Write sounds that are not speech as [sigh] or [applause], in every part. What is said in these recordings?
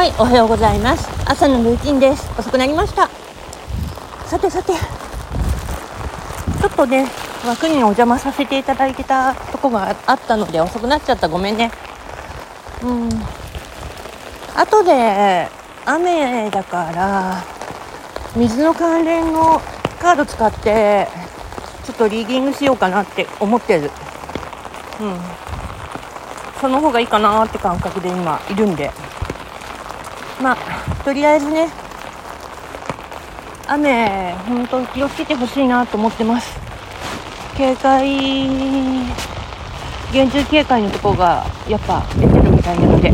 はいおはようございます。朝のルーティンです。遅くなりました。さてさて。ちょっとね枠にお邪魔させていただいてたとこがあったので遅くなっちゃった。ごめんね。うん。後で雨だから水の関連のカード使ってちょっとリーディングしようかなって思ってる。うん。その方がいいかなって感覚で今いるんで。まあとりあえずね雨本当気をつけてほしいなと思ってます。警戒厳重警戒のとこがやっぱ出てるみたいなので。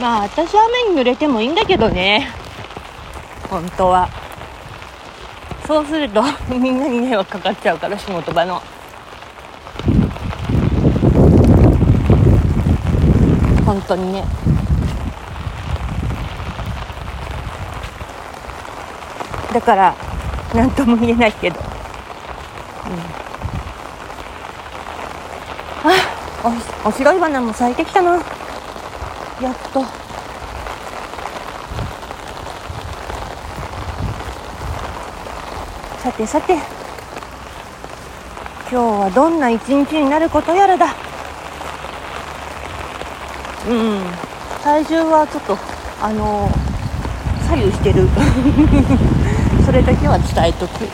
まあ私は雨に濡れてもいいんだけどね。本当は。そうすると [laughs] みんなに迷惑かかっちゃうから仕事場の。本当にね。だから何とも言えないけど、うん、あおお白い花も咲いてきたな。やっと。さてさて。今日はどんな一日になることやらだ。うん。体重はちょっとあの左右してる。[laughs] それだけは伝えとく。